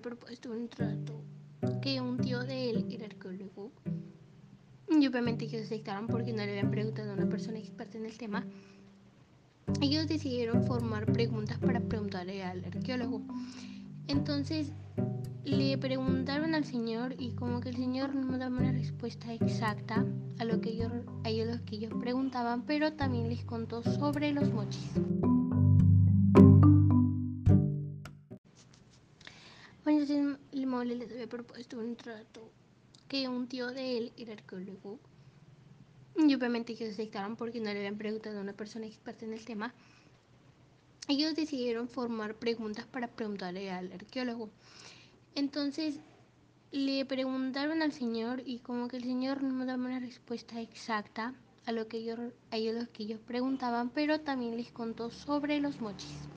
propuesto un trato que un tío de él era arqueólogo. Y obviamente ellos aceptaron porque no le habían preguntado a una persona experta en el tema. Ellos decidieron formar preguntas para preguntarle al arqueólogo. Entonces le preguntaron al señor y como que el señor no daba una respuesta exacta a lo que ellos, a ellos, lo que ellos preguntaban, pero también les contó sobre los mochis. Bueno, el mole les había propuesto un trato que un tío de él era arqueólogo. Y obviamente ellos aceptaron porque no le habían preguntado a una persona experta en el tema. Ellos decidieron formar preguntas para preguntarle al arqueólogo. Entonces le preguntaron al señor y como que el señor no daba una respuesta exacta a lo que ellos, a ellos, lo que ellos preguntaban, pero también les contó sobre los mochis.